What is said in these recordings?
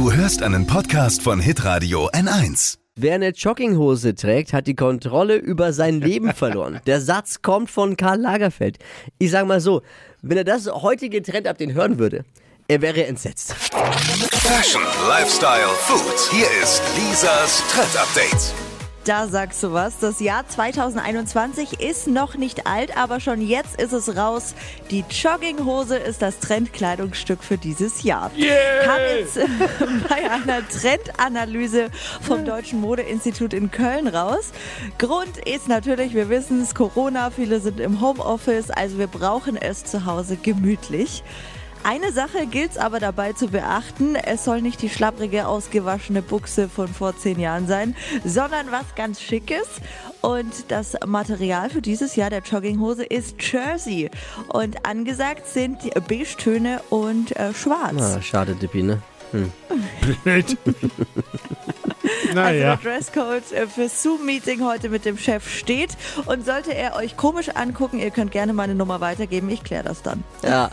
Du hörst einen Podcast von Hitradio N1. Wer eine Jogginghose trägt, hat die Kontrolle über sein Leben verloren. Der Satz kommt von Karl Lagerfeld. Ich sag mal so, wenn er das heutige Trendupdate hören würde, er wäre entsetzt. Fashion, Lifestyle, Food. Hier ist Lisas Trend Update. Da sagst du was. Das Jahr 2021 ist noch nicht alt, aber schon jetzt ist es raus. Die Jogginghose ist das Trendkleidungsstück für dieses Jahr. Kam jetzt bei einer Trendanalyse vom Deutschen Modeinstitut in Köln raus. Grund ist natürlich, wir wissen es, Corona, viele sind im Homeoffice, also wir brauchen es zu Hause gemütlich. Eine Sache gilt es aber dabei zu beachten. Es soll nicht die schlapprige, ausgewaschene Buchse von vor zehn Jahren sein, sondern was ganz Schickes. Und das Material für dieses Jahr der Jogginghose ist Jersey. Und angesagt sind die Beige-Töne und äh, Schwarz. Ah, schade, Dippi, ne? Blöd. Also naja. der Dresscode äh, fürs Zoom-Meeting heute mit dem Chef steht. Und sollte er euch komisch angucken, ihr könnt gerne meine Nummer weitergeben. Ich kläre das dann. Ja,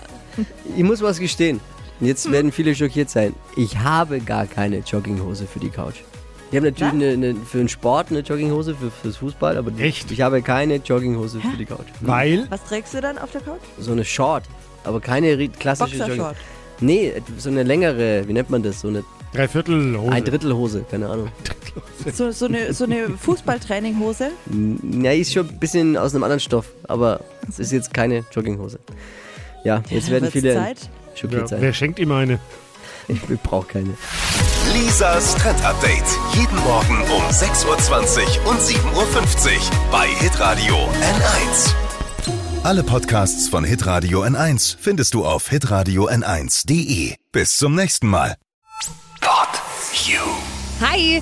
ich muss was gestehen. Jetzt werden viele schockiert sein. Ich habe gar keine Jogginghose für die Couch. Ich habe natürlich eine, eine, für den Sport eine Jogginghose, für, fürs Fußball, aber Echt? ich habe keine Jogginghose für die Couch. Weil? Was trägst du dann auf der Couch? So eine Short, aber keine klassische Boxershort. Jogging. Nee, so eine längere, wie nennt man das? So eine Dreiviertel Hose. ein Drittelhose, keine Ahnung. So, so eine, so eine Fußballtraininghose? Ja, ist schon ein bisschen aus einem anderen Stoff, aber es ist jetzt keine Jogginghose. Ja, jetzt werden viele Zeit. schockiert Ja, sein. wer schenkt ihm eine? Ich brauche keine. Lisas Trend Update. Jeden Morgen um 6.20 Uhr und 7.50 Uhr bei Hitradio N1. Alle Podcasts von Hitradio N1 findest du auf hitradio n1.de. Bis zum nächsten Mal. Pod You. Hi!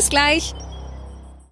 Bis gleich.